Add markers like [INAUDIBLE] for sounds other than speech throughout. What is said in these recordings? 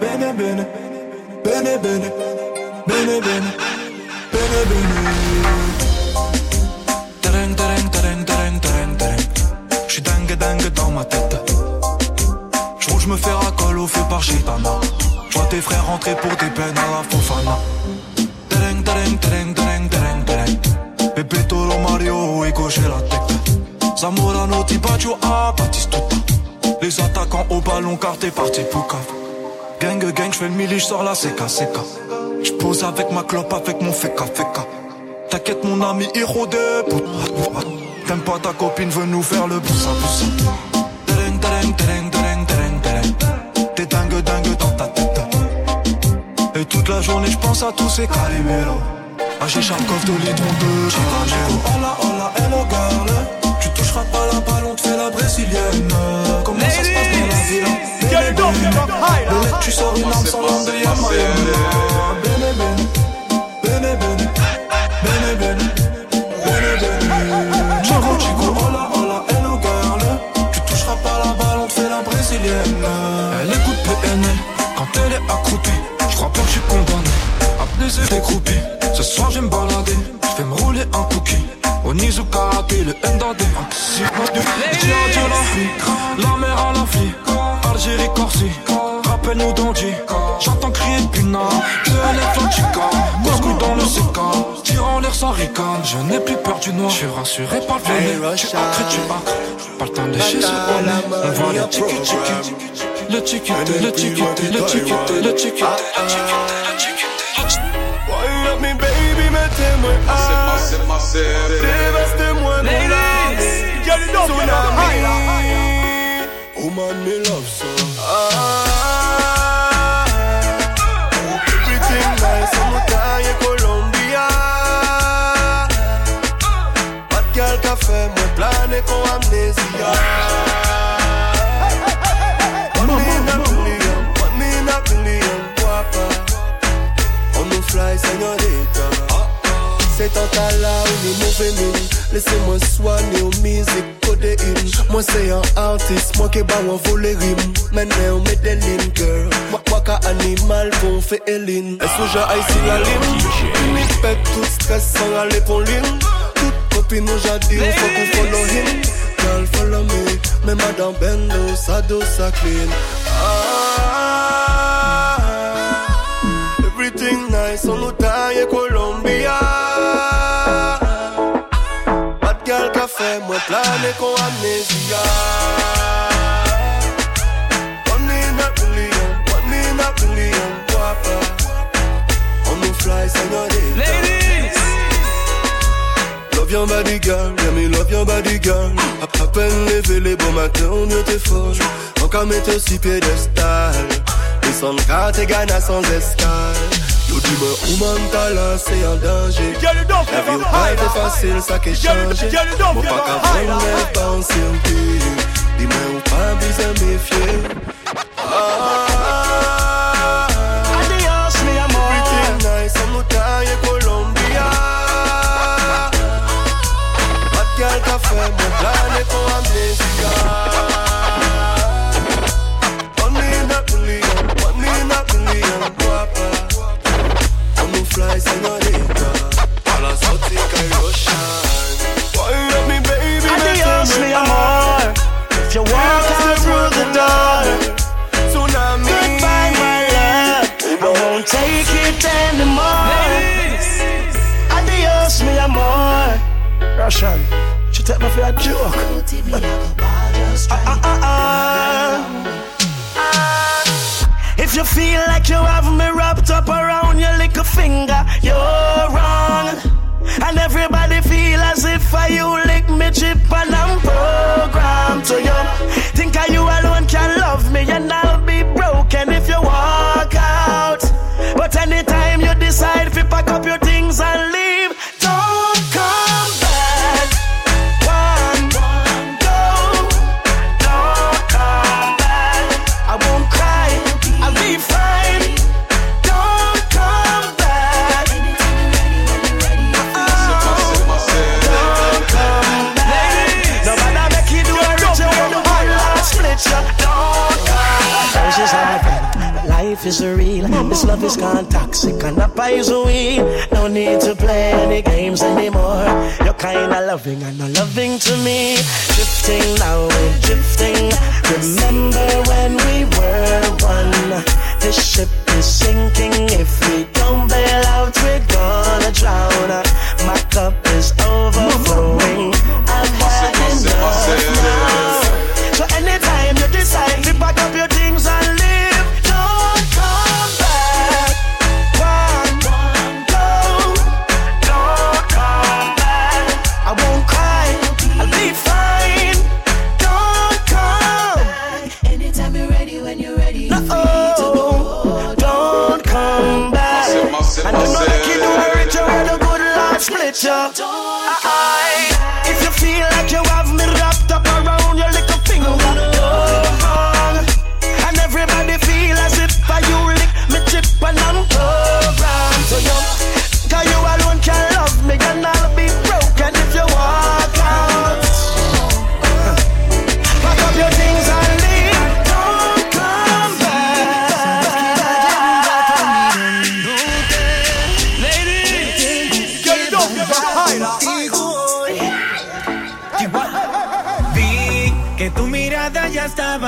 Bene bene, bene, bene bene, rentrer pour des peines à la Fofana. Tereng tereng tereng tereng tereng tereng. Pepito lo Mario et cocher la tête. Zamorano, Tibaggio, ah, Batistuta. Les attaquants au ballon car t'es parti pour cave. Gang gang, j'fais le mili, j'sors la CK CK. J'pose avec ma clope, avec mon feka feka. T'inquiète mon ami, héros de. T'aimes pas ta copine, veut nous faire le boussa. Tereng tereng tereng tereng tereng toute la journée j'pense à tous ces caliméros. Ah j'ai Charkov de de Charanero. Hola hola hello girl. Tu toucheras pas la balle, on te fait la brésilienne. Comment ça se passe dans la ville? Mec, tu sors une arme sans l'homme de Yamayenne. Me rouler un cookie. Au Nizuka, puis le Ndade, un petit J'ai adieu la mer à la fille. Algérie, Corsie, rappelle-nous d'Andy. J'entends crier Puna, que l'Atlantica. Moscou dans le CK, tirant l'air sans ricane. Je n'ai plus peur du noir, je suis rassuré par le flamme. Tu acres, tu acres. Pas le temps de lécher ce bonnet. On voit le tiki tiki. Le tiki le tiki le tiki amnesia guapa On fly, señorita Laissez-moi soigner au musique codéine Moi c'est un artiste, moi qui bat ou voler rime Maintenant on met girl animal tout ligne Toute copine nous j'ai dit faut qu'on follow him Girl follow me. Mais madame Bendo ça dos ça clean. Ah, Everything nice on taille Colombia. Bad girl ka fè mwen plane kon amnesia. One in a million, one in a million, guapa On nous fly, señorita Ladies, Love your body girl, yeah me love your body girl. à peine levé les beaux matins, on mieux t'es folle Encore mettre aussi piédestal. Descendre car t'es gagné sans escale. Yo dis-moi où mon talent c'est en danger. Get it up, La vie ou pas été facile, ça qui change Mon pas qu'à penser un peu Dis-moi ou pas besoin méfier On señorita A exotica y Ocean Wine up me baby, Adios, mi amor. If you walk out through the door, Tsunami goodbye, my love. I won't take it anymore. Adios, mi amor. Russian, she take me for a joke. Ah, ah, ah. If You lick me chip and I'm programmed to you. Think I you alone can love me and I'll be broken if you walk out. But anytime you decide you pack up your things and leave, gone toxic and not poison. No need to play any games anymore. You're kinda loving and not loving to me. Drifting now, we're drifting. Remember when we were one? This ship is sinking. If we don't bail out, we're gonna drown. My cup is overflowing. I've had enough now. So If you feel like you have me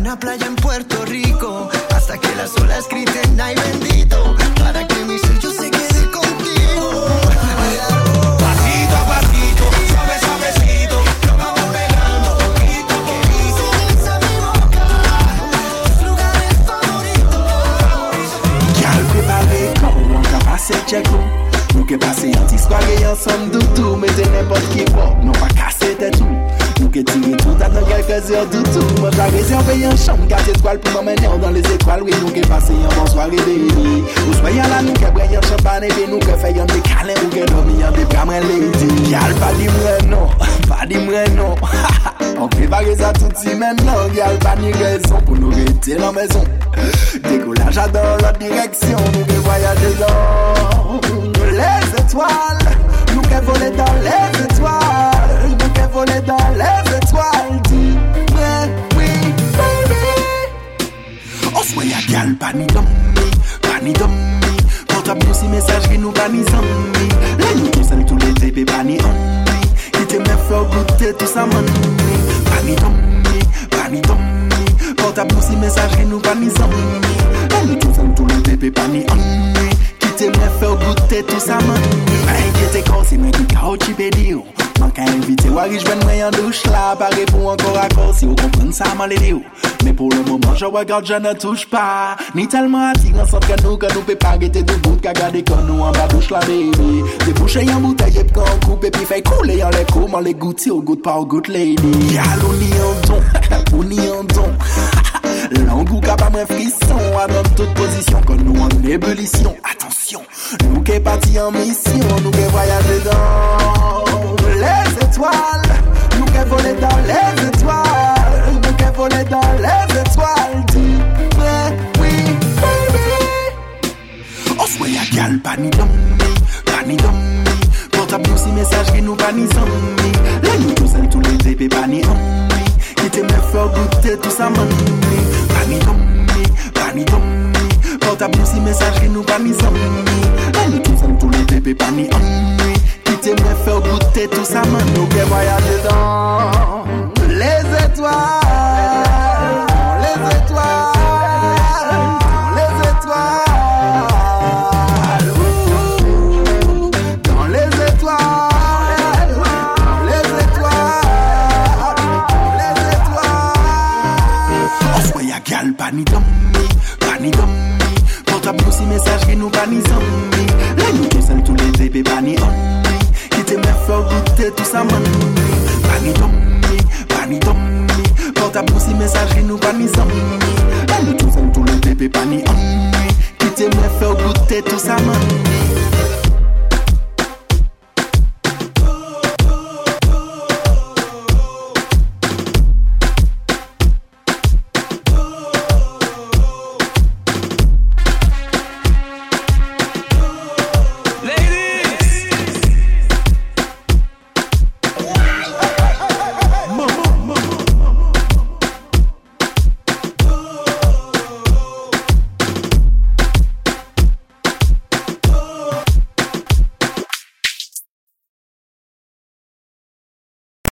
una playa en Puerto Rico hasta que las olas griten ay bendito para que mi sello se quede contigo. Pasito a pasito, suave, suavecito. Nos vamos pegando poquito a poquito. A mi boca tus lugares favoritos. Gal prepare kon, an ka pase chekou Nou ke pase yon ti swage yon son doutou Mete nepot ki pop, nou pa kase tetou Nou ke tire tout atan kelke zyor doutou Rezerve yon chanm gaz etwal pou mwen yon dan les etwal Ou nou ke pase yon bon soare de ili Ou soya la nou ke bre yon champane Pe nou ke fe yon de kalen ou ke domi yon de kamren lady Gyal pa di mre non, pa di mre non. On prepare sa touti men non Gyal pa ni rezon pou nou rete nan mezon Dekolaj adan lot direksyon Nou ke voyaje dan si mesaj ki nou pa ni zanmi An tou zan tou nan pepe pa ni anmi Kite mwen fè ou goutè tou sa manmi Mwen enke te kor si mwen ki ka ou chipe di ou. Mwen ka invite wari jwen mwen yon douche la. Pare pou ankor akor si ou kompren sa man le di ou. Men pou le mouman je regarde je ne touche pa. Ni telman atiran san ke nou Ke nou pe pa gete tou bout. Ka gade kon nou an ba douche la baby. Debouche yon bouteille ep kan koupe Epi fey koule yon le kouman le gouti Ou gout pa ou gout lady. Yal ou ni yon don. [LAUGHS] Ou ni yon don. Lang ou kap a mwen frison Adan tout pozisyon Kon nou an ebulisyon Atensyon, nou ke pati an misyon Nou ke voyaje dan Les etoile Nou ke vole dan les etoile Nou ke vole dan les etoile Di pre, oui, baby. Oswe ya gal pani domi Pani domi Portab nou si mesaj ki nou pani zomi Le nou tou sel tou le tepe pani omi Kite mè fò goutè tout sa man mè. Pa mi dom mè, pa mi dom mè. Portab nou si mesaj ki nou pa mi zom mè. An tou san tou le pepe pa mi om mè. Kite mè fò goutè tout sa man nou Ke voya dedan les bébés pas ni ommi Qui t'aime faire goûter tout ça man Pas ni d'ommi Pas ni d'ommi Portable nous si messagerie nous pas ni zombie Là nous tous seuls tous les bébés pas ni ommi Qui t'aime faire goûter tout ça man